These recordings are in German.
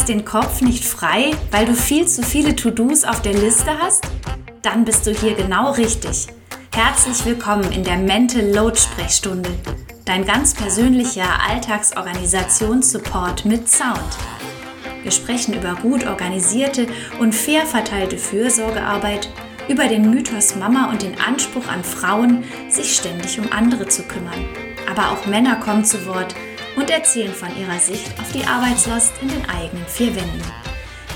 kriegst den Kopf nicht frei, weil du viel zu viele To-Dos auf der Liste hast? Dann bist du hier genau richtig. Herzlich willkommen in der Mental Load Sprechstunde, dein ganz persönlicher Alltagsorganisationssupport mit Sound. Wir sprechen über gut organisierte und fair verteilte Fürsorgearbeit, über den Mythos Mama und den Anspruch an Frauen, sich ständig um andere zu kümmern. Aber auch Männer kommen zu Wort und erzählen von ihrer Sicht auf die Arbeitslast in den eigenen vier Wänden.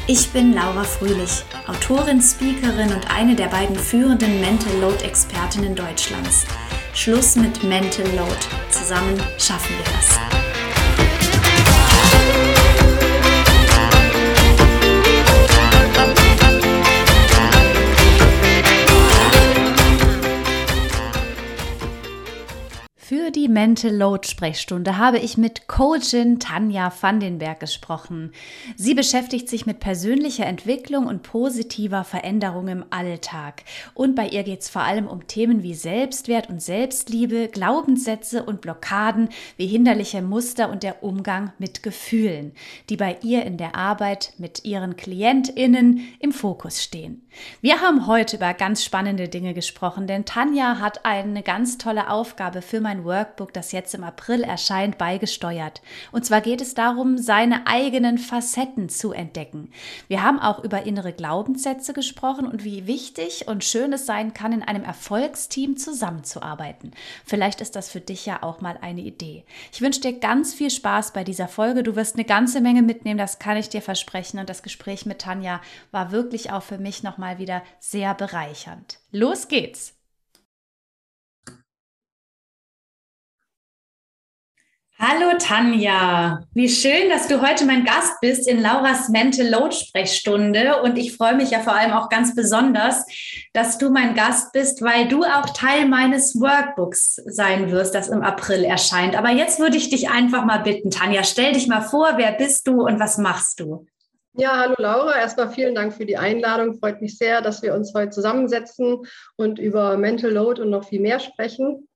Ich bin Laura Fröhlich, Autorin, Speakerin und eine der beiden führenden Mental Load Expertinnen Deutschlands. Schluss mit Mental Load. Zusammen schaffen wir das. Die Mental Load Sprechstunde habe ich mit Coachin Tanja Vandenberg gesprochen. Sie beschäftigt sich mit persönlicher Entwicklung und positiver Veränderung im Alltag. Und bei ihr geht es vor allem um Themen wie Selbstwert und Selbstliebe, Glaubenssätze und Blockaden, wie hinderliche Muster und der Umgang mit Gefühlen, die bei ihr in der Arbeit mit ihren KlientInnen im Fokus stehen. Wir haben heute über ganz spannende Dinge gesprochen, denn Tanja hat eine ganz tolle Aufgabe für mein Workbook, das jetzt im April erscheint, beigesteuert. Und zwar geht es darum, seine eigenen Facetten zu entdecken. Wir haben auch über innere Glaubenssätze gesprochen und wie wichtig und schön es sein kann, in einem Erfolgsteam zusammenzuarbeiten. Vielleicht ist das für dich ja auch mal eine Idee. Ich wünsche dir ganz viel Spaß bei dieser Folge. Du wirst eine ganze Menge mitnehmen, das kann ich dir versprechen. Und das Gespräch mit Tanja war wirklich auch für mich nochmal wieder sehr bereichernd. Los geht's! Hallo Tanja, wie schön, dass du heute mein Gast bist in Lauras Mental Load Sprechstunde und ich freue mich ja vor allem auch ganz besonders, dass du mein Gast bist, weil du auch Teil meines Workbooks sein wirst, das im April erscheint. Aber jetzt würde ich dich einfach mal bitten, Tanja, stell dich mal vor, wer bist du und was machst du? Ja, hallo Laura. Erstmal vielen Dank für die Einladung. Freut mich sehr, dass wir uns heute zusammensetzen und über Mental Load und noch viel mehr sprechen.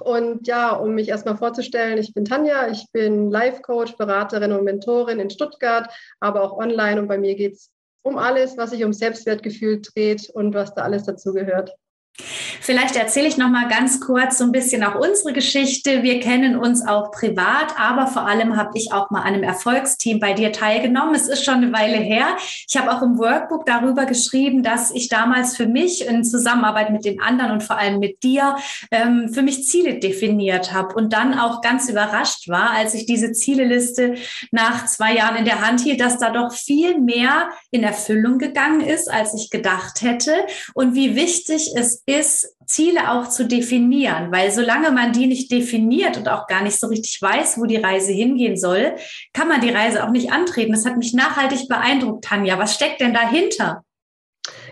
Und ja, um mich erstmal vorzustellen, ich bin Tanja, ich bin Life-Coach, Beraterin und Mentorin in Stuttgart, aber auch online. Und bei mir geht es um alles, was sich um Selbstwertgefühl dreht und was da alles dazu gehört. Vielleicht erzähle ich noch mal ganz kurz so ein bisschen auch unsere Geschichte. Wir kennen uns auch privat, aber vor allem habe ich auch mal an einem Erfolgsteam bei dir teilgenommen. Es ist schon eine Weile her. Ich habe auch im Workbook darüber geschrieben, dass ich damals für mich in Zusammenarbeit mit den anderen und vor allem mit dir ähm, für mich Ziele definiert habe und dann auch ganz überrascht war, als ich diese Zieleliste nach zwei Jahren in der Hand hielt, dass da doch viel mehr in Erfüllung gegangen ist, als ich gedacht hätte und wie wichtig es ist, Ziele auch zu definieren, weil solange man die nicht definiert und auch gar nicht so richtig weiß, wo die Reise hingehen soll, kann man die Reise auch nicht antreten. Das hat mich nachhaltig beeindruckt, Tanja. Was steckt denn dahinter?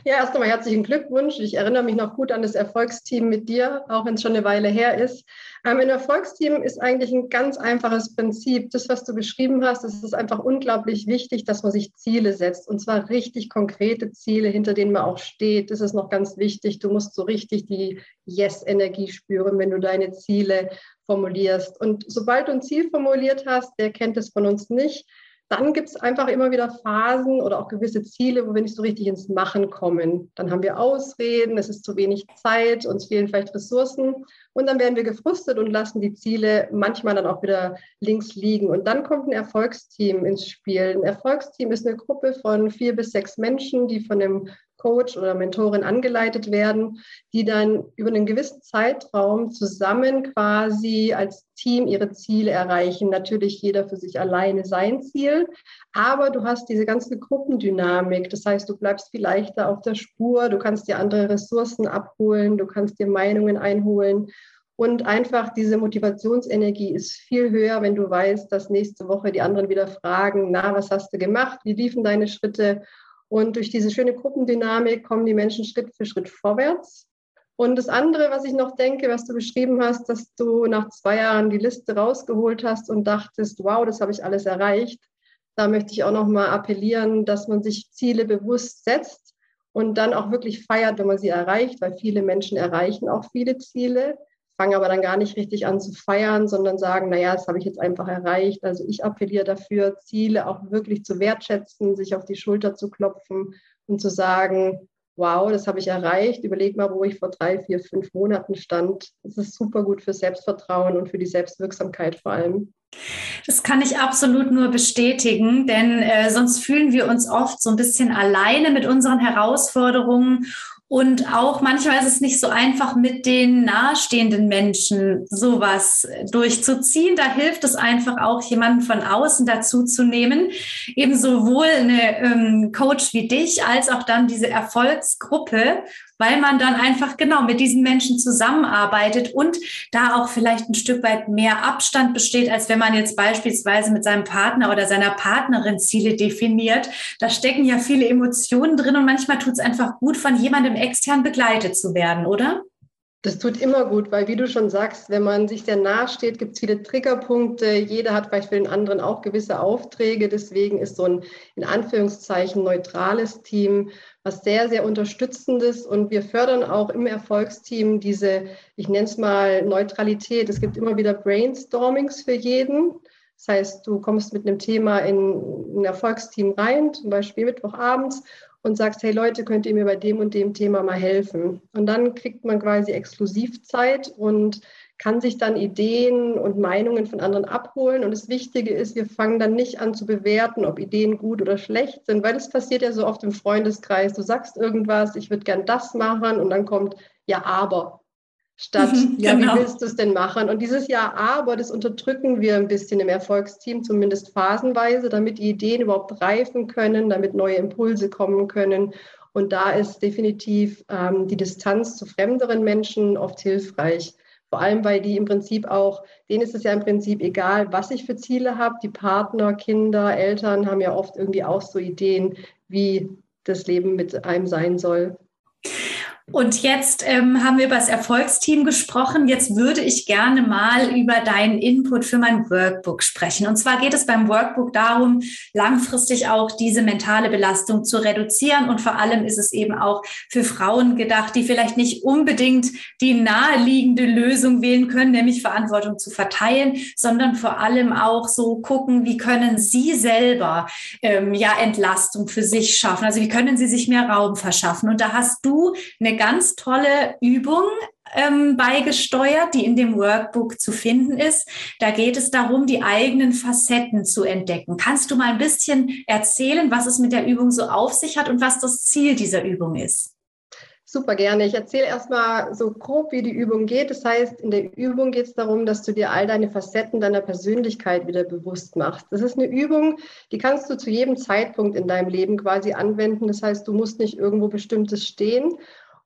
Ja, erst einmal herzlichen Glückwunsch. Ich erinnere mich noch gut an das Erfolgsteam mit dir, auch wenn es schon eine Weile her ist. Ähm, ein Erfolgsteam ist eigentlich ein ganz einfaches Prinzip. Das, was du beschrieben hast, es ist einfach unglaublich wichtig, dass man sich Ziele setzt und zwar richtig konkrete Ziele, hinter denen man auch steht. Das ist noch ganz wichtig. Du musst so richtig die Yes-Energie spüren, wenn du deine Ziele formulierst. Und sobald du ein Ziel formuliert hast, der kennt es von uns nicht, dann gibt es einfach immer wieder Phasen oder auch gewisse Ziele, wo wir nicht so richtig ins Machen kommen. Dann haben wir Ausreden, es ist zu wenig Zeit, uns fehlen vielleicht Ressourcen und dann werden wir gefrustet und lassen die Ziele manchmal dann auch wieder links liegen. Und dann kommt ein Erfolgsteam ins Spiel. Ein Erfolgsteam ist eine Gruppe von vier bis sechs Menschen, die von einem Coach oder Mentorin angeleitet werden, die dann über einen gewissen Zeitraum zusammen quasi als Team ihre Ziele erreichen. Natürlich jeder für sich alleine sein Ziel, aber du hast diese ganze Gruppendynamik. Das heißt, du bleibst viel leichter auf der Spur, du kannst dir andere Ressourcen abholen, du kannst dir Meinungen einholen. Und einfach diese Motivationsenergie ist viel höher, wenn du weißt, dass nächste Woche die anderen wieder fragen, na, was hast du gemacht? Wie liefen deine Schritte? Und durch diese schöne Gruppendynamik kommen die Menschen Schritt für Schritt vorwärts. Und das andere, was ich noch denke, was du beschrieben hast, dass du nach zwei Jahren die Liste rausgeholt hast und dachtest, wow, das habe ich alles erreicht. Da möchte ich auch noch mal appellieren, dass man sich Ziele bewusst setzt und dann auch wirklich feiert, wenn man sie erreicht, weil viele Menschen erreichen auch viele Ziele. Fangen aber dann gar nicht richtig an zu feiern, sondern sagen, naja, das habe ich jetzt einfach erreicht. Also ich appelliere dafür, Ziele auch wirklich zu wertschätzen, sich auf die Schulter zu klopfen und zu sagen, wow, das habe ich erreicht. Überleg mal, wo ich vor drei, vier, fünf Monaten stand. Das ist super gut für Selbstvertrauen und für die Selbstwirksamkeit vor allem. Das kann ich absolut nur bestätigen, denn äh, sonst fühlen wir uns oft so ein bisschen alleine mit unseren Herausforderungen und auch manchmal ist es nicht so einfach, mit den nahestehenden Menschen sowas durchzuziehen. Da hilft es einfach auch, jemanden von außen dazu zu nehmen. Eben sowohl eine ähm, Coach wie dich als auch dann diese Erfolgsgruppe, weil man dann einfach genau mit diesen Menschen zusammenarbeitet und da auch vielleicht ein Stück weit mehr Abstand besteht, als wenn man jetzt beispielsweise mit seinem Partner oder seiner Partnerin Ziele definiert. Da stecken ja viele Emotionen drin und manchmal tut es einfach gut, von jemandem extern begleitet zu werden, oder? Das tut immer gut, weil wie du schon sagst, wenn man sich sehr nahe steht, gibt es viele Triggerpunkte. Jeder hat vielleicht für den anderen auch gewisse Aufträge. Deswegen ist so ein in Anführungszeichen neutrales Team was sehr, sehr unterstützendes. Und wir fördern auch im Erfolgsteam diese, ich nenne es mal Neutralität. Es gibt immer wieder Brainstormings für jeden. Das heißt, du kommst mit einem Thema in ein Erfolgsteam rein, zum Beispiel Mittwochabends, und sagst, hey Leute, könnt ihr mir bei dem und dem Thema mal helfen? Und dann kriegt man quasi Exklusivzeit und kann sich dann Ideen und Meinungen von anderen abholen. Und das Wichtige ist, wir fangen dann nicht an zu bewerten, ob Ideen gut oder schlecht sind, weil das passiert ja so oft im Freundeskreis. Du sagst irgendwas, ich würde gern das machen und dann kommt ja, aber statt, ja, genau. wie willst du es denn machen? Und dieses Ja, aber, das unterdrücken wir ein bisschen im Erfolgsteam, zumindest phasenweise, damit die Ideen überhaupt reifen können, damit neue Impulse kommen können. Und da ist definitiv ähm, die Distanz zu fremderen Menschen oft hilfreich. Vor allem, weil die im Prinzip auch, denen ist es ja im Prinzip egal, was ich für Ziele habe. Die Partner, Kinder, Eltern haben ja oft irgendwie auch so Ideen, wie das Leben mit einem sein soll. Und jetzt ähm, haben wir über das Erfolgsteam gesprochen. Jetzt würde ich gerne mal über deinen Input für mein Workbook sprechen. Und zwar geht es beim Workbook darum, langfristig auch diese mentale Belastung zu reduzieren. Und vor allem ist es eben auch für Frauen gedacht, die vielleicht nicht unbedingt die naheliegende Lösung wählen können, nämlich Verantwortung zu verteilen, sondern vor allem auch so gucken, wie können sie selber ähm, ja Entlastung für sich schaffen. Also wie können sie sich mehr Raum verschaffen. Und da hast du eine ganz tolle Übung ähm, beigesteuert, die in dem Workbook zu finden ist. Da geht es darum, die eigenen Facetten zu entdecken. Kannst du mal ein bisschen erzählen, was es mit der Übung so auf sich hat und was das Ziel dieser Übung ist? Super gerne. Ich erzähle erstmal so grob, wie die Übung geht. Das heißt, in der Übung geht es darum, dass du dir all deine Facetten deiner Persönlichkeit wieder bewusst machst. Das ist eine Übung, die kannst du zu jedem Zeitpunkt in deinem Leben quasi anwenden. Das heißt, du musst nicht irgendwo bestimmtes stehen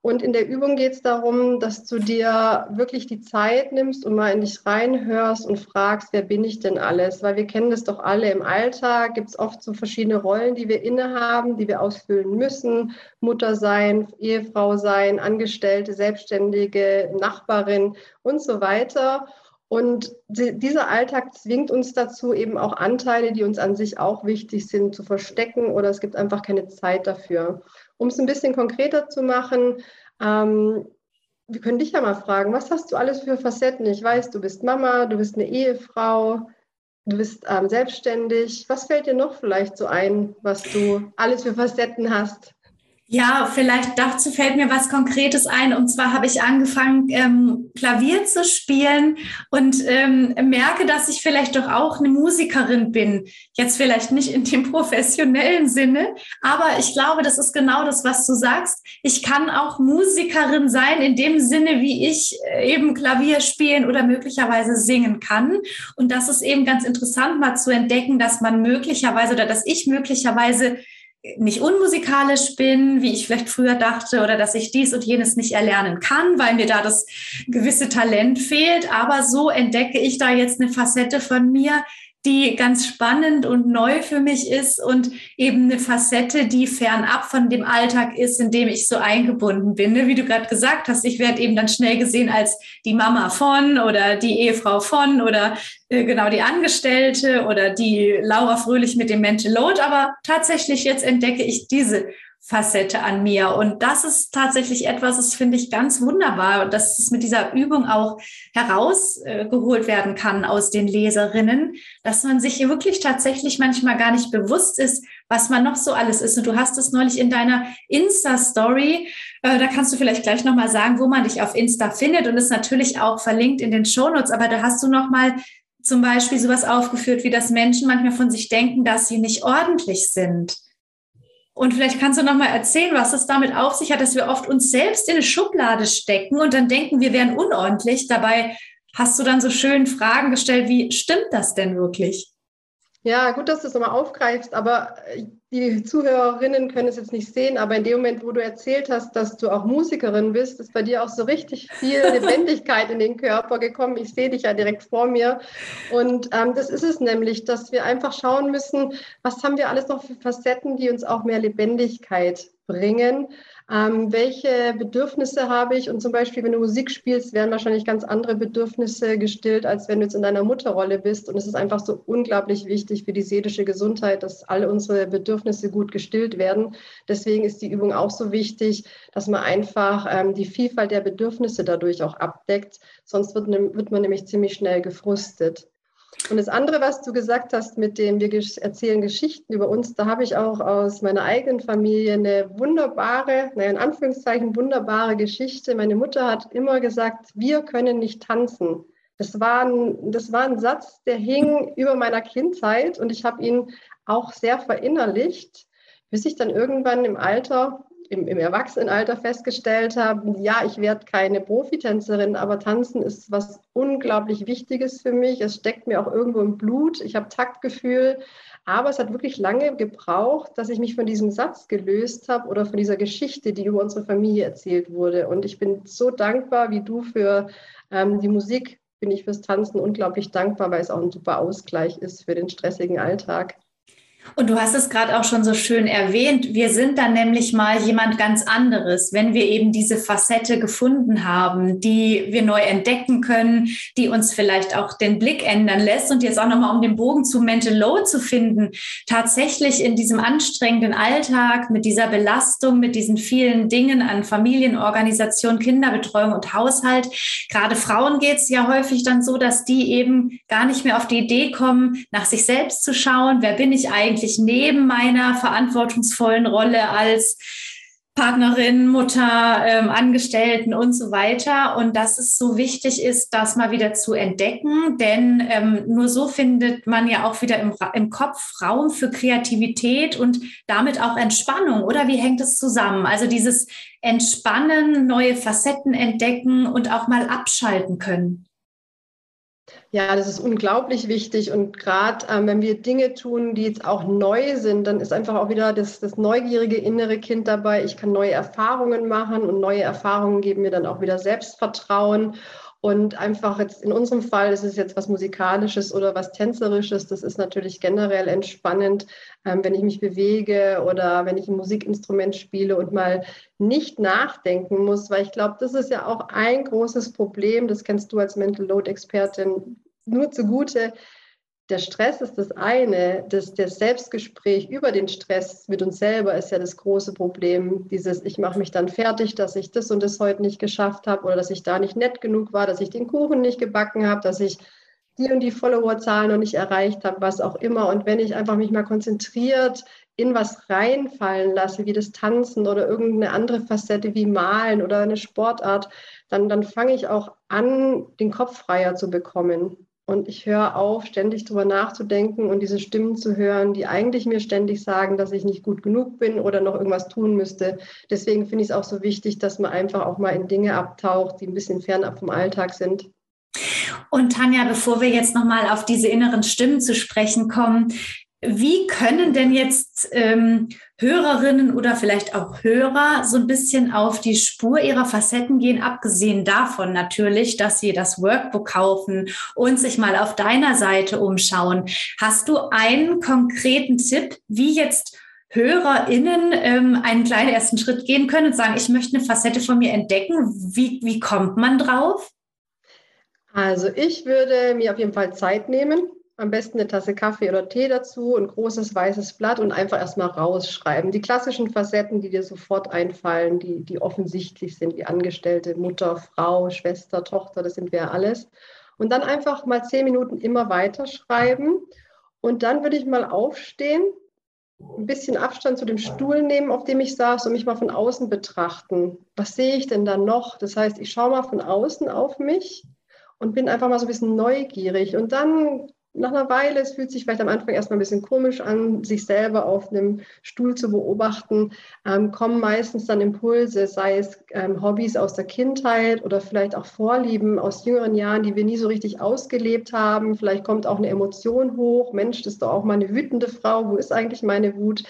und in der Übung geht es darum, dass du dir wirklich die Zeit nimmst und mal in dich reinhörst und fragst, wer bin ich denn alles? Weil wir kennen das doch alle im Alltag, gibt es oft so verschiedene Rollen, die wir innehaben, die wir ausfüllen müssen. Mutter sein, Ehefrau sein, Angestellte, Selbstständige, Nachbarin und so weiter. Und dieser Alltag zwingt uns dazu, eben auch Anteile, die uns an sich auch wichtig sind, zu verstecken oder es gibt einfach keine Zeit dafür. Um es ein bisschen konkreter zu machen, ähm, wir können dich ja mal fragen, was hast du alles für Facetten? Ich weiß, du bist Mama, du bist eine Ehefrau, du bist ähm, selbstständig. Was fällt dir noch vielleicht so ein, was du alles für Facetten hast? Ja, vielleicht dazu fällt mir was Konkretes ein. Und zwar habe ich angefangen, ähm, Klavier zu spielen und ähm, merke, dass ich vielleicht doch auch eine Musikerin bin. Jetzt vielleicht nicht in dem professionellen Sinne, aber ich glaube, das ist genau das, was du sagst. Ich kann auch Musikerin sein in dem Sinne, wie ich äh, eben Klavier spielen oder möglicherweise singen kann. Und das ist eben ganz interessant mal zu entdecken, dass man möglicherweise oder dass ich möglicherweise nicht unmusikalisch bin, wie ich vielleicht früher dachte, oder dass ich dies und jenes nicht erlernen kann, weil mir da das gewisse Talent fehlt. Aber so entdecke ich da jetzt eine Facette von mir, die ganz spannend und neu für mich ist und eben eine Facette, die fernab von dem Alltag ist, in dem ich so eingebunden bin. Ne? Wie du gerade gesagt hast, ich werde eben dann schnell gesehen als die Mama von oder die Ehefrau von oder äh, genau die Angestellte oder die Laura Fröhlich mit dem Mental Load. Aber tatsächlich jetzt entdecke ich diese Facette an mir. Und das ist tatsächlich etwas, das finde ich ganz wunderbar, dass es mit dieser Übung auch herausgeholt werden kann aus den Leserinnen, dass man sich wirklich tatsächlich manchmal gar nicht bewusst ist, was man noch so alles ist. Und du hast es neulich in deiner Insta-Story, äh, da kannst du vielleicht gleich nochmal sagen, wo man dich auf Insta findet und ist natürlich auch verlinkt in den Shownotes, aber da hast du nochmal zum Beispiel sowas aufgeführt, wie dass Menschen manchmal von sich denken, dass sie nicht ordentlich sind. Und vielleicht kannst du noch mal erzählen, was es damit auf sich hat, dass wir oft uns selbst in eine Schublade stecken und dann denken, wir wären unordentlich. Dabei hast du dann so schön Fragen gestellt, wie stimmt das denn wirklich? Ja, gut, dass du es nochmal aufgreifst, aber äh, die Zuhörerinnen können es jetzt nicht sehen, aber in dem Moment, wo du erzählt hast, dass du auch Musikerin bist, ist bei dir auch so richtig viel Lebendigkeit in den Körper gekommen. Ich sehe dich ja direkt vor mir. Und ähm, das ist es nämlich, dass wir einfach schauen müssen, was haben wir alles noch für Facetten, die uns auch mehr Lebendigkeit bringen. Ähm, welche Bedürfnisse habe ich? Und zum Beispiel, wenn du Musik spielst, werden wahrscheinlich ganz andere Bedürfnisse gestillt, als wenn du jetzt in deiner Mutterrolle bist. Und es ist einfach so unglaublich wichtig für die seelische Gesundheit, dass alle unsere Bedürfnisse gut gestillt werden. Deswegen ist die Übung auch so wichtig, dass man einfach ähm, die Vielfalt der Bedürfnisse dadurch auch abdeckt. Sonst wird, wird man nämlich ziemlich schnell gefrustet. Und das andere, was du gesagt hast, mit dem wir erzählen Geschichten über uns, da habe ich auch aus meiner eigenen Familie eine wunderbare, naja, in Anführungszeichen wunderbare Geschichte. Meine Mutter hat immer gesagt, wir können nicht tanzen. Das war ein, das war ein Satz, der hing über meiner Kindheit und ich habe ihn auch sehr verinnerlicht, bis ich dann irgendwann im Alter im, im Erwachsenenalter festgestellt habe, ja, ich werde keine Profitänzerin, aber Tanzen ist was unglaublich Wichtiges für mich. Es steckt mir auch irgendwo im Blut. Ich habe Taktgefühl. Aber es hat wirklich lange gebraucht, dass ich mich von diesem Satz gelöst habe oder von dieser Geschichte, die über unsere Familie erzählt wurde. Und ich bin so dankbar, wie du für ähm, die Musik, bin ich fürs Tanzen unglaublich dankbar, weil es auch ein super Ausgleich ist für den stressigen Alltag. Und du hast es gerade auch schon so schön erwähnt. Wir sind dann nämlich mal jemand ganz anderes, wenn wir eben diese Facette gefunden haben, die wir neu entdecken können, die uns vielleicht auch den Blick ändern lässt. Und jetzt auch nochmal, um den Bogen zu Mental Load zu finden, tatsächlich in diesem anstrengenden Alltag mit dieser Belastung, mit diesen vielen Dingen an Familienorganisation, Kinderbetreuung und Haushalt. Gerade Frauen geht es ja häufig dann so, dass die eben gar nicht mehr auf die Idee kommen, nach sich selbst zu schauen. Wer bin ich eigentlich? Eigentlich neben meiner verantwortungsvollen Rolle als Partnerin, Mutter, ähm, Angestellten und so weiter. Und dass es so wichtig ist, das mal wieder zu entdecken, denn ähm, nur so findet man ja auch wieder im, im Kopf Raum für Kreativität und damit auch Entspannung. Oder wie hängt es zusammen? Also dieses Entspannen, neue Facetten entdecken und auch mal abschalten können. Ja, das ist unglaublich wichtig. Und gerade ähm, wenn wir Dinge tun, die jetzt auch neu sind, dann ist einfach auch wieder das, das neugierige innere Kind dabei. Ich kann neue Erfahrungen machen und neue Erfahrungen geben mir dann auch wieder Selbstvertrauen. Und einfach jetzt in unserem Fall ist es jetzt was Musikalisches oder was Tänzerisches. Das ist natürlich generell entspannend, ähm, wenn ich mich bewege oder wenn ich ein Musikinstrument spiele und mal nicht nachdenken muss, weil ich glaube, das ist ja auch ein großes Problem. Das kennst du als Mental Load Expertin nur zugute der Stress ist das eine, das, das Selbstgespräch über den Stress mit uns selber ist ja das große Problem. Dieses, ich mache mich dann fertig, dass ich das und das heute nicht geschafft habe oder dass ich da nicht nett genug war, dass ich den Kuchen nicht gebacken habe, dass ich die und die Followerzahlen noch nicht erreicht habe, was auch immer. Und wenn ich einfach mich mal konzentriert in was reinfallen lasse, wie das Tanzen oder irgendeine andere Facette wie Malen oder eine Sportart, dann, dann fange ich auch an, den Kopf freier zu bekommen. Und ich höre auf, ständig darüber nachzudenken und diese Stimmen zu hören, die eigentlich mir ständig sagen, dass ich nicht gut genug bin oder noch irgendwas tun müsste. Deswegen finde ich es auch so wichtig, dass man einfach auch mal in Dinge abtaucht, die ein bisschen fernab vom Alltag sind. Und Tanja, bevor wir jetzt nochmal auf diese inneren Stimmen zu sprechen kommen, wie können denn jetzt ähm, Hörerinnen oder vielleicht auch Hörer so ein bisschen auf die Spur ihrer Facetten gehen, abgesehen davon natürlich, dass sie das Workbook kaufen und sich mal auf deiner Seite umschauen? Hast du einen konkreten Tipp, wie jetzt HörerInnen ähm, einen kleinen ersten Schritt gehen können und sagen, ich möchte eine Facette von mir entdecken? Wie, wie kommt man drauf? Also ich würde mir auf jeden Fall Zeit nehmen am besten eine Tasse Kaffee oder Tee dazu, ein großes weißes Blatt und einfach erstmal rausschreiben. Die klassischen Facetten, die dir sofort einfallen, die, die offensichtlich sind, wie Angestellte, Mutter, Frau, Schwester, Tochter, das sind wir alles. Und dann einfach mal zehn Minuten immer weiter schreiben. Und dann würde ich mal aufstehen, ein bisschen Abstand zu dem Stuhl nehmen, auf dem ich saß und mich mal von außen betrachten. Was sehe ich denn da noch? Das heißt, ich schaue mal von außen auf mich und bin einfach mal so ein bisschen neugierig. Und dann nach einer Weile, es fühlt sich vielleicht am Anfang erstmal ein bisschen komisch an, sich selber auf einem Stuhl zu beobachten, ähm, kommen meistens dann Impulse, sei es ähm, Hobbys aus der Kindheit oder vielleicht auch Vorlieben aus jüngeren Jahren, die wir nie so richtig ausgelebt haben. Vielleicht kommt auch eine Emotion hoch. Mensch, das ist doch auch mal eine wütende Frau. Wo ist eigentlich meine Wut?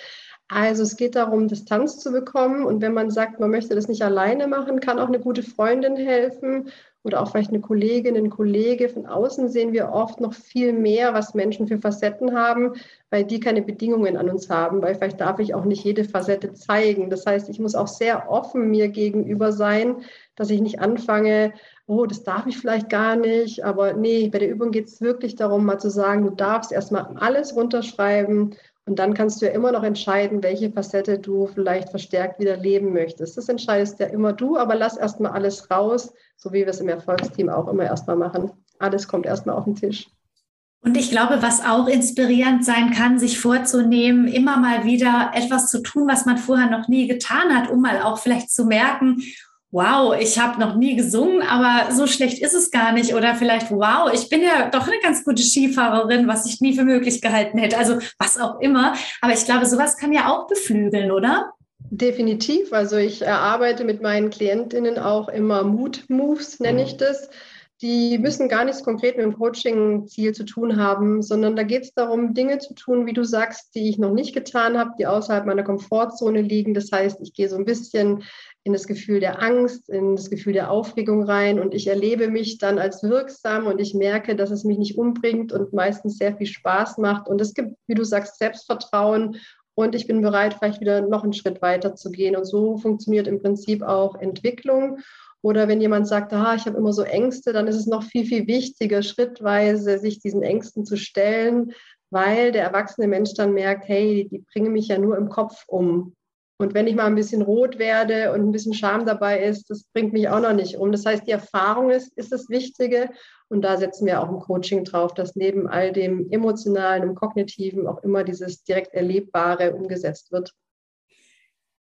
Also es geht darum, Distanz zu bekommen. Und wenn man sagt, man möchte das nicht alleine machen, kann auch eine gute Freundin helfen oder auch vielleicht eine Kollegin, ein Kollege. Von außen sehen wir oft noch viel mehr, was Menschen für Facetten haben, weil die keine Bedingungen an uns haben, weil vielleicht darf ich auch nicht jede Facette zeigen. Das heißt, ich muss auch sehr offen mir gegenüber sein, dass ich nicht anfange, oh, das darf ich vielleicht gar nicht. Aber nee, bei der Übung geht es wirklich darum, mal zu sagen, du darfst erstmal alles runterschreiben und dann kannst du ja immer noch entscheiden, welche Facette du vielleicht verstärkt wieder leben möchtest. Das entscheidest ja immer du, aber lass erstmal alles raus, so wie wir es im Erfolgsteam auch immer erstmal machen. Alles kommt erstmal auf den Tisch. Und ich glaube, was auch inspirierend sein kann, sich vorzunehmen, immer mal wieder etwas zu tun, was man vorher noch nie getan hat, um mal auch vielleicht zu merken, wow, ich habe noch nie gesungen, aber so schlecht ist es gar nicht. Oder vielleicht, wow, ich bin ja doch eine ganz gute Skifahrerin, was ich nie für möglich gehalten hätte. Also was auch immer. Aber ich glaube, sowas kann ja auch beflügeln, oder? Definitiv. Also ich erarbeite mit meinen Klientinnen auch immer Mood-Moves, nenne ich das. Die müssen gar nichts konkret mit dem Coaching-Ziel zu tun haben, sondern da geht es darum, Dinge zu tun, wie du sagst, die ich noch nicht getan habe, die außerhalb meiner Komfortzone liegen. Das heißt, ich gehe so ein bisschen in das Gefühl der Angst, in das Gefühl der Aufregung rein und ich erlebe mich dann als wirksam und ich merke, dass es mich nicht umbringt und meistens sehr viel Spaß macht. Und es gibt, wie du sagst, Selbstvertrauen und ich bin bereit, vielleicht wieder noch einen Schritt weiter zu gehen. Und so funktioniert im Prinzip auch Entwicklung. Oder wenn jemand sagt, ah, ich habe immer so Ängste, dann ist es noch viel, viel wichtiger, schrittweise sich diesen Ängsten zu stellen, weil der erwachsene Mensch dann merkt, hey, die bringen mich ja nur im Kopf um. Und wenn ich mal ein bisschen rot werde und ein bisschen Scham dabei ist, das bringt mich auch noch nicht um. Das heißt, die Erfahrung ist, ist das Wichtige. Und da setzen wir auch im Coaching drauf, dass neben all dem Emotionalen und Kognitiven auch immer dieses direkt Erlebbare umgesetzt wird.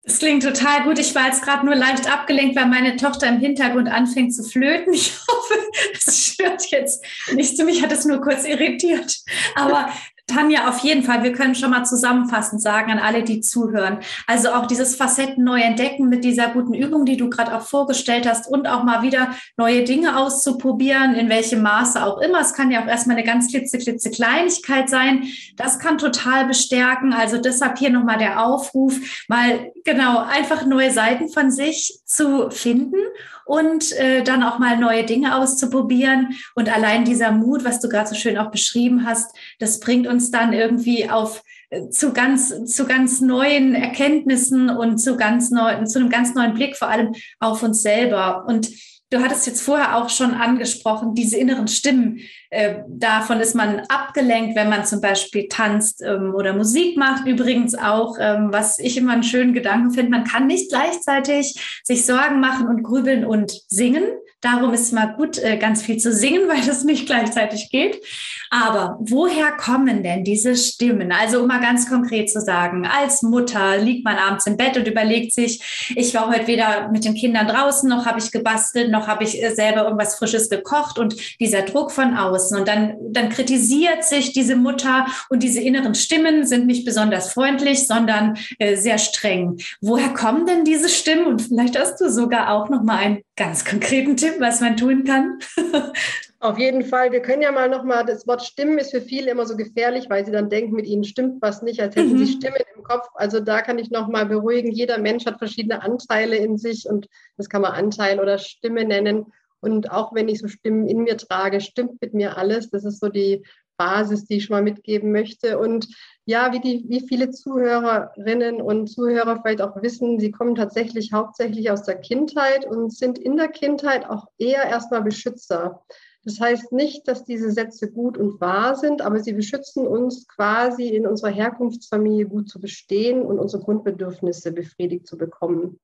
Das klingt total gut. Ich war jetzt gerade nur leicht abgelenkt, weil meine Tochter im Hintergrund anfängt zu flöten. Ich hoffe, das stört jetzt nicht zu mich, hat es nur kurz irritiert. Aber Tanja, auf jeden Fall. Wir können schon mal zusammenfassend sagen an alle, die zuhören. Also auch dieses Facetten neu entdecken mit dieser guten Übung, die du gerade auch vorgestellt hast und auch mal wieder neue Dinge auszuprobieren, in welchem Maße auch immer. Es kann ja auch erstmal eine ganz klitzeklitze Kleinigkeit sein. Das kann total bestärken. Also deshalb hier nochmal der Aufruf, mal genau einfach neue Seiten von sich zu finden und äh, dann auch mal neue Dinge auszuprobieren. Und allein dieser Mut, was du gerade so schön auch beschrieben hast, das bringt uns dann irgendwie auf äh, zu ganz, zu ganz neuen Erkenntnissen und zu ganz neuen, zu einem ganz neuen Blick vor allem auf uns selber. Und Du hattest jetzt vorher auch schon angesprochen, diese inneren Stimmen. Äh, davon ist man abgelenkt, wenn man zum Beispiel tanzt ähm, oder Musik macht. Übrigens auch, ähm, was ich immer einen schönen Gedanken finde, man kann nicht gleichzeitig sich Sorgen machen und grübeln und singen. Darum ist es mal gut, äh, ganz viel zu singen, weil das nicht gleichzeitig geht. Aber woher kommen denn diese Stimmen? Also um mal ganz konkret zu sagen, als Mutter liegt man abends im Bett und überlegt sich, ich war heute weder mit den Kindern draußen, noch habe ich gebastelt, noch habe ich äh, selber irgendwas Frisches gekocht und dieser Druck von außen. Und dann, dann kritisiert sich diese Mutter und diese inneren Stimmen sind nicht besonders freundlich, sondern äh, sehr streng. Woher kommen denn diese Stimmen? Und vielleicht hast du sogar auch noch mal einen ganz konkreten Tipp, was man tun kann. Auf jeden Fall. Wir können ja mal nochmal, das Wort Stimmen ist für viele immer so gefährlich, weil sie dann denken, mit ihnen stimmt was nicht, als hätten mhm. sie Stimmen im Kopf. Also da kann ich nochmal beruhigen. Jeder Mensch hat verschiedene Anteile in sich und das kann man Anteil oder Stimme nennen. Und auch wenn ich so Stimmen in mir trage, stimmt mit mir alles. Das ist so die Basis, die ich schon mal mitgeben möchte. Und ja, wie, die, wie viele Zuhörerinnen und Zuhörer vielleicht auch wissen, sie kommen tatsächlich hauptsächlich aus der Kindheit und sind in der Kindheit auch eher erstmal Beschützer. Das heißt nicht, dass diese Sätze gut und wahr sind, aber sie beschützen uns quasi in unserer Herkunftsfamilie gut zu bestehen und unsere Grundbedürfnisse befriedigt zu bekommen.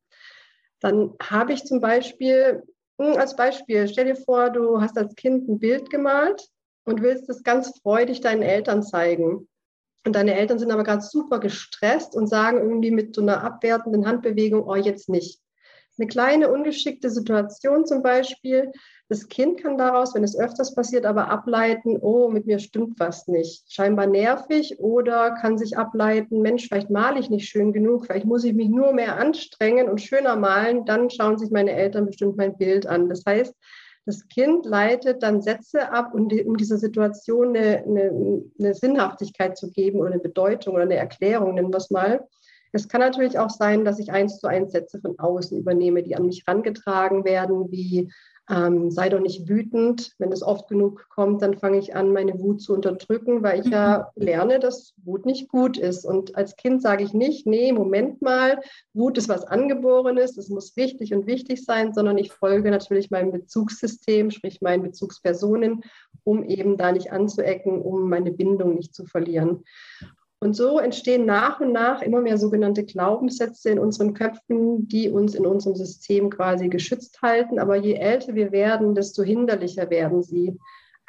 Dann habe ich zum Beispiel, hm, als Beispiel, stell dir vor, du hast als Kind ein Bild gemalt und willst es ganz freudig deinen Eltern zeigen. Und deine Eltern sind aber gerade super gestresst und sagen irgendwie mit so einer abwertenden Handbewegung, oh, jetzt nicht. Eine kleine ungeschickte Situation zum Beispiel. Das Kind kann daraus, wenn es öfters passiert, aber ableiten, oh, mit mir stimmt was nicht. Scheinbar nervig oder kann sich ableiten, Mensch, vielleicht male ich nicht schön genug, vielleicht muss ich mich nur mehr anstrengen und schöner malen, dann schauen sich meine Eltern bestimmt mein Bild an. Das heißt, das Kind leitet dann Sätze ab, um, die, um dieser Situation eine, eine, eine, Sinnhaftigkeit zu geben oder eine Bedeutung oder eine Erklärung, nennen wir es mal. Es kann natürlich auch sein, dass ich eins zu eins Sätze von außen übernehme, die an mich herangetragen werden, wie ähm, sei doch nicht wütend. Wenn es oft genug kommt, dann fange ich an, meine Wut zu unterdrücken, weil ich ja mhm. lerne, dass Wut nicht gut ist. Und als Kind sage ich nicht, nee, Moment mal, Wut ist was Angeborenes, es muss wichtig und wichtig sein, sondern ich folge natürlich meinem Bezugssystem, sprich meinen Bezugspersonen, um eben da nicht anzuecken, um meine Bindung nicht zu verlieren. Und so entstehen nach und nach immer mehr sogenannte Glaubenssätze in unseren Köpfen, die uns in unserem System quasi geschützt halten. Aber je älter wir werden, desto hinderlicher werden sie.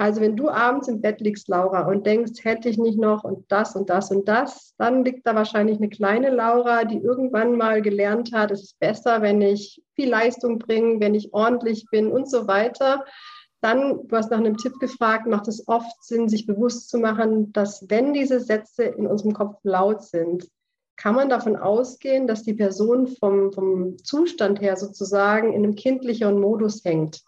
Also wenn du abends im Bett liegst, Laura, und denkst, hätte ich nicht noch und das und das und das, dann liegt da wahrscheinlich eine kleine Laura, die irgendwann mal gelernt hat, es ist besser, wenn ich viel Leistung bringe, wenn ich ordentlich bin und so weiter. Dann, du hast nach einem Tipp gefragt, macht es oft Sinn, sich bewusst zu machen, dass wenn diese Sätze in unserem Kopf laut sind, kann man davon ausgehen, dass die Person vom, vom Zustand her sozusagen in einem kindlicheren Modus hängt.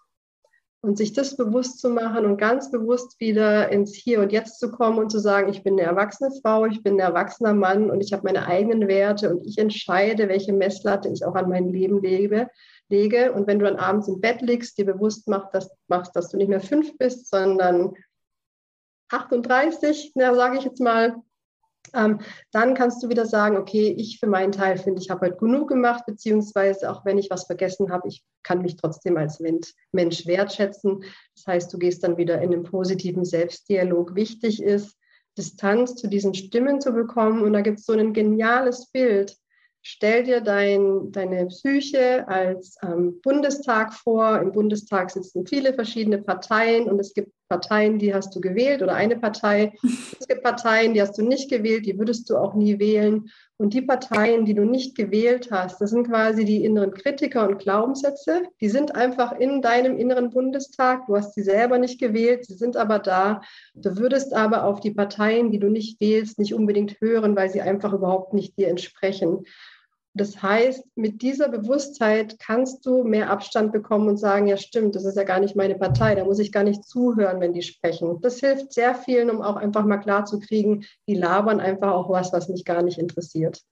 Und sich das bewusst zu machen und ganz bewusst wieder ins Hier und Jetzt zu kommen und zu sagen, ich bin eine erwachsene Frau, ich bin ein erwachsener Mann und ich habe meine eigenen Werte und ich entscheide, welche Messlatte ich auch an mein Leben lebe, lege. Und wenn du dann abends im Bett liegst, dir bewusst machst, dass, machst, dass du nicht mehr fünf bist, sondern 38, sage ich jetzt mal, ähm, dann kannst du wieder sagen, okay, ich für meinen Teil finde, ich habe heute genug gemacht, beziehungsweise auch wenn ich was vergessen habe, ich kann mich trotzdem als Mensch wertschätzen. Das heißt, du gehst dann wieder in einen positiven Selbstdialog. Wichtig ist, Distanz zu diesen Stimmen zu bekommen. Und da gibt es so ein geniales Bild. Stell dir dein, deine Psyche als ähm, Bundestag vor. Im Bundestag sitzen viele verschiedene Parteien und es gibt Parteien, die hast du gewählt oder eine Partei. Es gibt Parteien, die hast du nicht gewählt, die würdest du auch nie wählen. Und die Parteien, die du nicht gewählt hast, das sind quasi die inneren Kritiker und Glaubenssätze. Die sind einfach in deinem inneren Bundestag. Du hast sie selber nicht gewählt, sie sind aber da. Du würdest aber auf die Parteien, die du nicht wählst, nicht unbedingt hören, weil sie einfach überhaupt nicht dir entsprechen. Das heißt, mit dieser Bewusstheit kannst du mehr Abstand bekommen und sagen, ja stimmt, das ist ja gar nicht meine Partei, da muss ich gar nicht zuhören, wenn die sprechen. Das hilft sehr vielen, um auch einfach mal klarzukriegen, die labern einfach auch was, was mich gar nicht interessiert.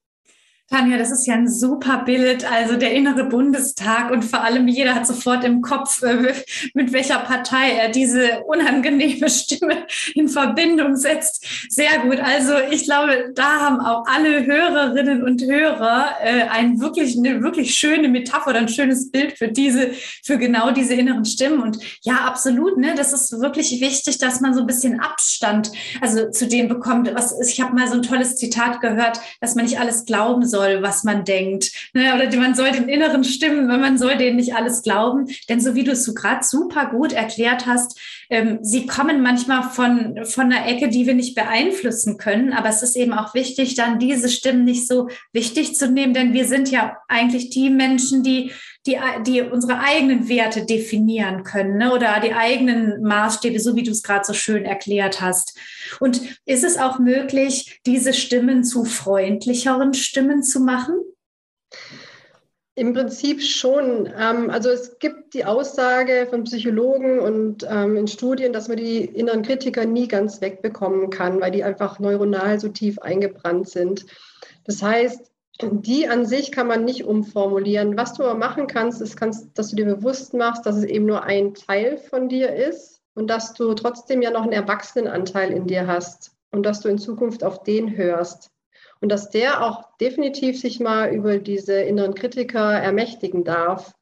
Tanja, das ist ja ein super Bild, also der innere Bundestag und vor allem jeder hat sofort im Kopf, äh, mit welcher Partei er diese unangenehme Stimme in Verbindung setzt. Sehr gut. Also ich glaube, da haben auch alle Hörerinnen und Hörer äh, ein wirklich, eine wirklich schöne Metapher, ein schönes Bild für diese, für genau diese inneren Stimmen. Und ja, absolut, ne, das ist wirklich wichtig, dass man so ein bisschen Abstand, also zu dem bekommt, was ich habe mal so ein tolles Zitat gehört, dass man nicht alles glauben soll soll, was man denkt. Ne? Oder man soll den inneren Stimmen, man soll denen nicht alles glauben. Denn so wie du es so gerade super gut erklärt hast, ähm, sie kommen manchmal von, von einer Ecke, die wir nicht beeinflussen können. Aber es ist eben auch wichtig, dann diese Stimmen nicht so wichtig zu nehmen, denn wir sind ja eigentlich die Menschen, die die, die unsere eigenen Werte definieren können ne? oder die eigenen Maßstäbe, so wie du es gerade so schön erklärt hast. Und ist es auch möglich, diese Stimmen zu freundlicheren Stimmen zu machen? Im Prinzip schon. Ähm, also es gibt die Aussage von Psychologen und ähm, in Studien, dass man die inneren Kritiker nie ganz wegbekommen kann, weil die einfach neuronal so tief eingebrannt sind. Das heißt, die an sich kann man nicht umformulieren. Was du aber machen kannst, ist, kannst, dass du dir bewusst machst, dass es eben nur ein Teil von dir ist und dass du trotzdem ja noch einen Erwachsenenanteil in dir hast und dass du in Zukunft auf den hörst. Und dass der auch definitiv sich mal über diese inneren Kritiker ermächtigen darf.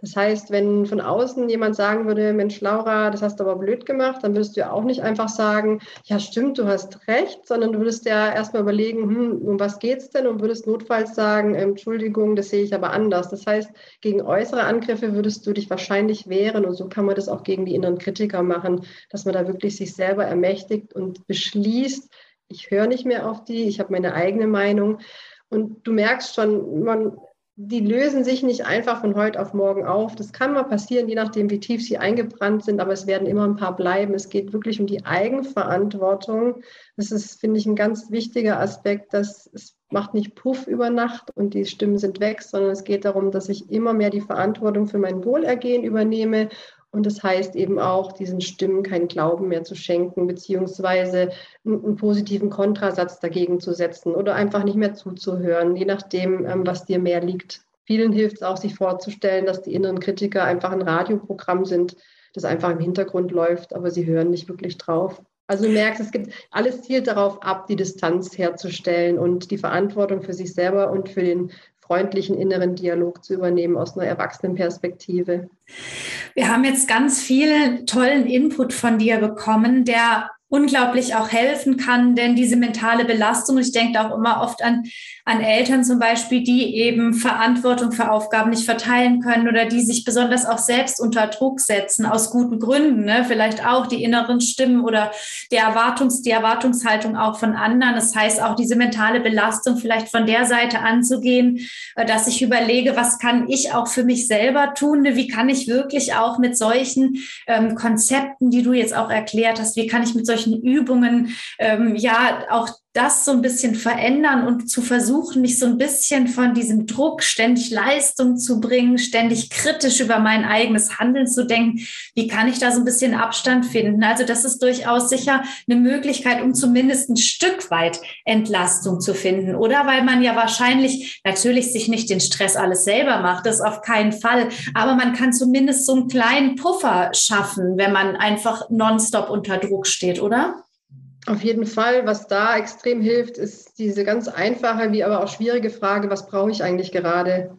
Das heißt, wenn von außen jemand sagen würde, Mensch, Laura, das hast du aber blöd gemacht, dann würdest du ja auch nicht einfach sagen, ja, stimmt, du hast recht, sondern du würdest ja erstmal überlegen, hm, um was geht's denn? Und würdest notfalls sagen, Entschuldigung, das sehe ich aber anders. Das heißt, gegen äußere Angriffe würdest du dich wahrscheinlich wehren. Und so kann man das auch gegen die inneren Kritiker machen, dass man da wirklich sich selber ermächtigt und beschließt, ich höre nicht mehr auf die, ich habe meine eigene Meinung. Und du merkst schon, man die lösen sich nicht einfach von heute auf morgen auf. Das kann mal passieren, je nachdem, wie tief sie eingebrannt sind, aber es werden immer ein paar bleiben. Es geht wirklich um die Eigenverantwortung. Das ist, finde ich, ein ganz wichtiger Aspekt, dass es macht nicht Puff über Nacht und die Stimmen sind weg, sondern es geht darum, dass ich immer mehr die Verantwortung für mein Wohlergehen übernehme und das heißt eben auch, diesen Stimmen keinen Glauben mehr zu schenken, beziehungsweise einen, positiven Kontrasatz dagegen zu setzen oder einfach nicht mehr zuzuhören, je nachdem, ähm, was dir mehr liegt. Vielen hilft es auch, sich vorzustellen, dass die inneren Kritiker einfach ein Radioprogramm sind, das einfach im Hintergrund läuft, aber sie hören nicht wirklich drauf. Also du merkst, es gibt alles zielt darauf ab, die Distanz herzustellen und die Verantwortung für sich selber und für den freundlichen inneren Dialog zu übernehmen aus einer Erwachsenenperspektive. Wir haben jetzt ganz viel tollen Input von dir bekommen, der unglaublich auch helfen kann, denn diese mentale Belastung, ich denke auch immer oft an, an Eltern zum Beispiel, die eben Verantwortung für Aufgaben nicht verteilen können oder die sich besonders auch selbst unter Druck setzen, aus guten Gründen, ne? vielleicht auch die inneren Stimmen oder die, Erwartungs-, die Erwartungshaltung auch von anderen. Das heißt auch diese mentale Belastung vielleicht von der Seite anzugehen, äh, dass ich überlege, was kann ich auch für mich selber tun, ne? wie kann ich wirklich auch mit solchen ähm, Konzepten, die du jetzt auch erklärt hast, wie kann ich mit solchen solchen Übungen ähm, ja auch das so ein bisschen verändern und zu versuchen, mich so ein bisschen von diesem Druck, ständig Leistung zu bringen, ständig kritisch über mein eigenes Handeln zu denken. Wie kann ich da so ein bisschen Abstand finden? Also das ist durchaus sicher eine Möglichkeit, um zumindest ein Stück weit Entlastung zu finden. Oder weil man ja wahrscheinlich natürlich sich nicht den Stress alles selber macht, das auf keinen Fall. Aber man kann zumindest so einen kleinen Puffer schaffen, wenn man einfach nonstop unter Druck steht, oder? Auf jeden Fall, was da extrem hilft, ist diese ganz einfache, wie aber auch schwierige Frage, was brauche ich eigentlich gerade?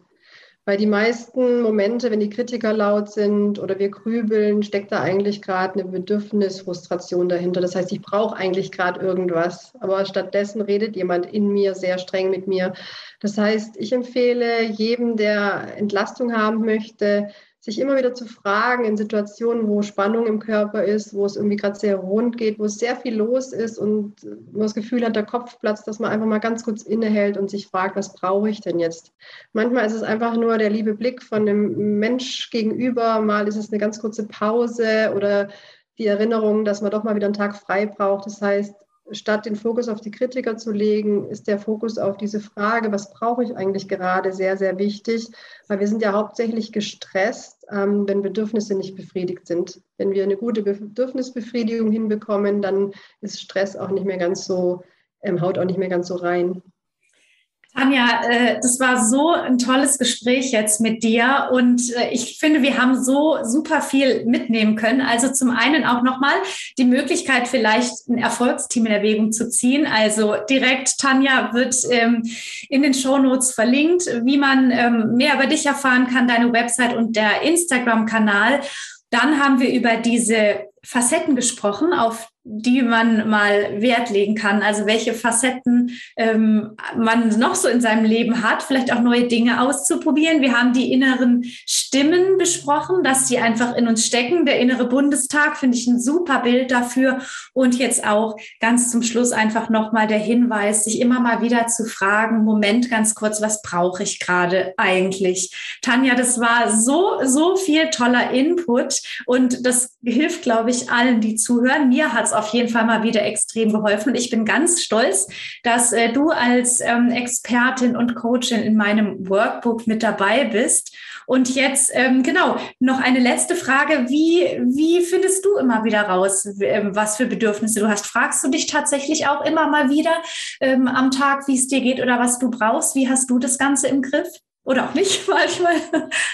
Weil die meisten Momente, wenn die Kritiker laut sind oder wir grübeln, steckt da eigentlich gerade eine Bedürfnisfrustration dahinter. Das heißt, ich brauche eigentlich gerade irgendwas, aber stattdessen redet jemand in mir sehr streng mit mir. Das heißt, ich empfehle jedem, der Entlastung haben möchte, sich immer wieder zu fragen in Situationen, wo Spannung im Körper ist, wo es irgendwie gerade sehr rund geht, wo es sehr viel los ist und man das Gefühl hat, der Kopf platzt, dass man einfach mal ganz kurz innehält und sich fragt, was brauche ich denn jetzt? Manchmal ist es einfach nur der liebe Blick von dem Mensch gegenüber, mal ist es eine ganz kurze Pause oder die Erinnerung, dass man doch mal wieder einen Tag frei braucht. Das heißt, statt den Fokus auf die Kritiker zu legen, ist der Fokus auf diese Frage, was brauche ich eigentlich gerade, sehr, sehr wichtig, weil wir sind ja hauptsächlich gestresst, ähm, wenn Bedürfnisse nicht befriedigt sind. Wenn wir eine gute Bedürfnisbefriedigung hinbekommen, dann ist Stress auch nicht mehr ganz so, ähm, haut auch nicht mehr ganz so rein. Tanja, äh, das war so ein tolles Gespräch jetzt mit dir und äh, ich finde, wir haben so super viel mitnehmen können. Also zum einen auch nochmal die Möglichkeit, vielleicht ein Erfolgsteam in Erwägung zu ziehen. Also direkt, Tanja, wird ähm, in den Shownotes verlinkt, wie man ähm, mehr über dich erfahren kann, deine Website und der Instagram-Kanal. Dann haben wir über diese Facetten gesprochen, auf die man mal Wert legen kann. Also welche Facetten ähm, man noch so in seinem Leben hat, vielleicht auch neue Dinge auszuprobieren. Wir haben die inneren Stimmen besprochen, dass die einfach in uns stecken. Der innere Bundestag finde ich ein super Bild dafür. Und jetzt auch ganz zum Schluss einfach nochmal der Hinweis, sich immer mal wieder zu fragen, Moment, ganz kurz, was brauche ich gerade eigentlich? Tanja, das war so, so viel toller Input und das hilft, glaube ich, allen, die zuhören. Mir hat auf jeden Fall mal wieder extrem geholfen. Und ich bin ganz stolz, dass äh, du als ähm, Expertin und Coachin in meinem Workbook mit dabei bist. Und jetzt, ähm, genau, noch eine letzte Frage. Wie, wie findest du immer wieder raus, ähm, was für Bedürfnisse du hast? Fragst du dich tatsächlich auch immer mal wieder ähm, am Tag, wie es dir geht oder was du brauchst? Wie hast du das Ganze im Griff? Oder auch nicht manchmal.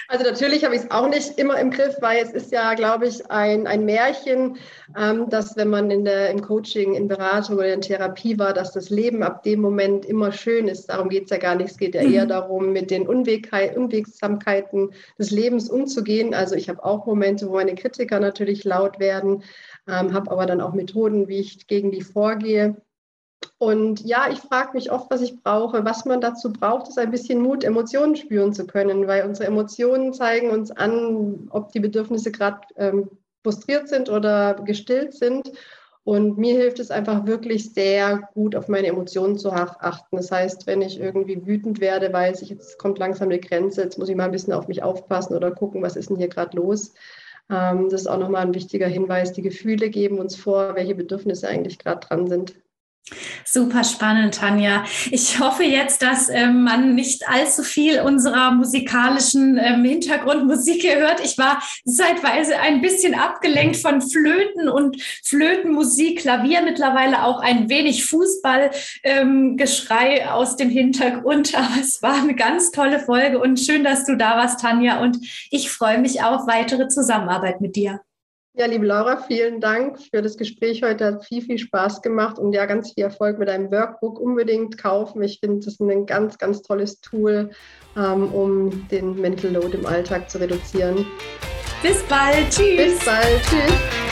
Also natürlich habe ich es auch nicht immer im Griff, weil es ist ja, glaube ich, ein, ein Märchen, ähm, dass wenn man in der, im Coaching, in Beratung oder in Therapie war, dass das Leben ab dem Moment immer schön ist. Darum geht es ja gar nicht. Es geht ja eher mhm. darum, mit den Unwegsamkeiten des Lebens umzugehen. Also ich habe auch Momente, wo meine Kritiker natürlich laut werden, ähm, habe aber dann auch Methoden, wie ich gegen die vorgehe. Und ja, ich frage mich oft, was ich brauche. Was man dazu braucht, ist ein bisschen Mut, Emotionen spüren zu können, weil unsere Emotionen zeigen uns an, ob die Bedürfnisse gerade ähm, frustriert sind oder gestillt sind. Und mir hilft es einfach wirklich sehr gut, auf meine Emotionen zu achten. Das heißt, wenn ich irgendwie wütend werde, weiß ich, jetzt kommt langsam eine Grenze, jetzt muss ich mal ein bisschen auf mich aufpassen oder gucken, was ist denn hier gerade los. Ähm, das ist auch nochmal ein wichtiger Hinweis. Die Gefühle geben uns vor, welche Bedürfnisse eigentlich gerade dran sind. Super spannend, Tanja. Ich hoffe jetzt, dass ähm, man nicht allzu viel unserer musikalischen ähm, Hintergrundmusik hört. Ich war zeitweise ein bisschen abgelenkt von Flöten und Flötenmusik, Klavier, mittlerweile auch ein wenig Fußballgeschrei ähm, aus dem Hintergrund. Aber es war eine ganz tolle Folge und schön, dass du da warst, Tanja. Und ich freue mich auf weitere Zusammenarbeit mit dir. Ja, liebe Laura, vielen Dank für das Gespräch heute. Hat viel, viel Spaß gemacht und ja, ganz viel Erfolg mit deinem Workbook. Unbedingt kaufen. Ich finde, das ist ein ganz, ganz tolles Tool, ähm, um den Mental Load im Alltag zu reduzieren. Bis bald. Tschüss. Bis bald. Tschüss.